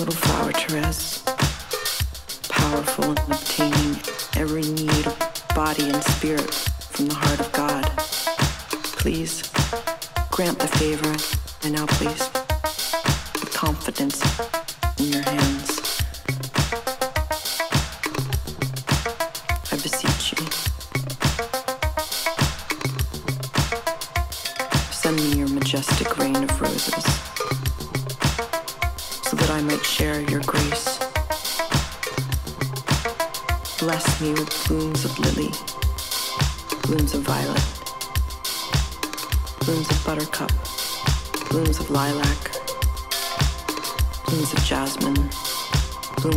little flower, Therese. Powerful in obtaining every need of body and spirit from the heart of God. Please grant the favor I now please, with confidence in your hands.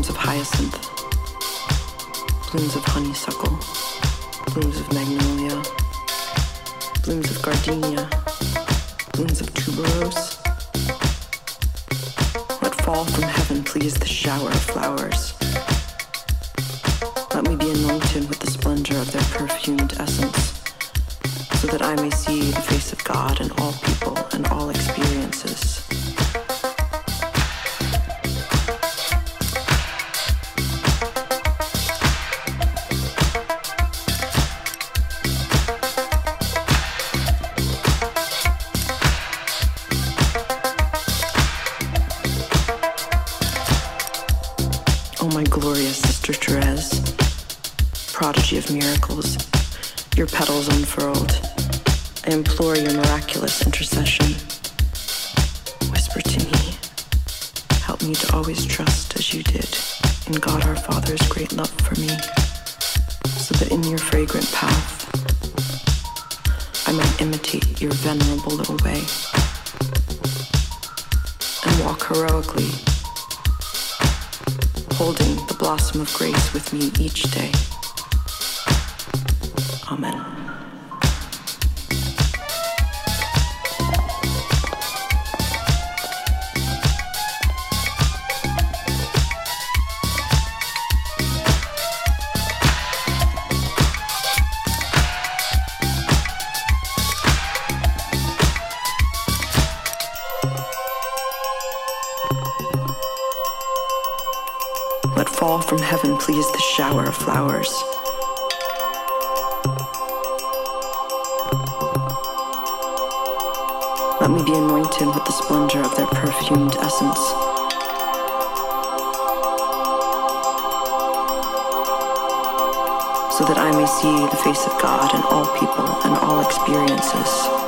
Blooms of hyacinth, blooms of honeysuckle, blooms of magnolia, blooms of gardenia, blooms of tuberose. Let fall from heaven, please, the shower of flowers. Let me be anointed with the splendor of their perfumed essence, so that I may see the Oh, my glorious Sister Therese, prodigy of miracles, your petals unfurled, I implore your miraculous intercession. Whisper to me, help me to always trust as you did in God our Father's great love for me, so that in your fragrant path I might imitate your venerable little way and walk heroically holding the blossom of grace with me each day. Amen. Of God in all people and all experiences.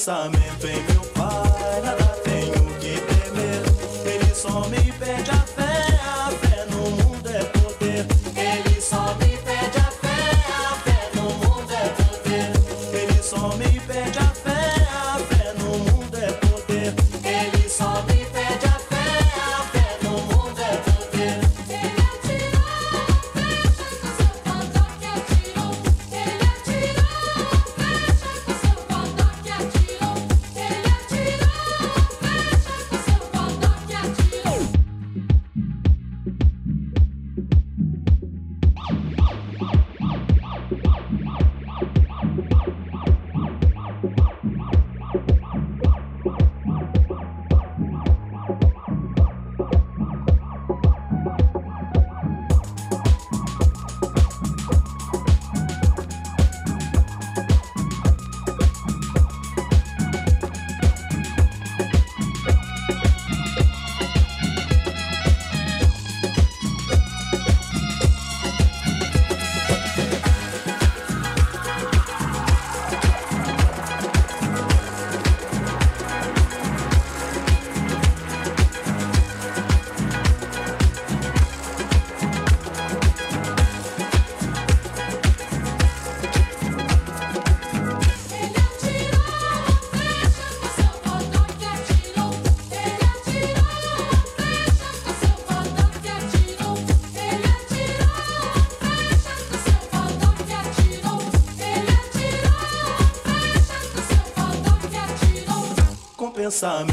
Pensamento em Com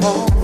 home.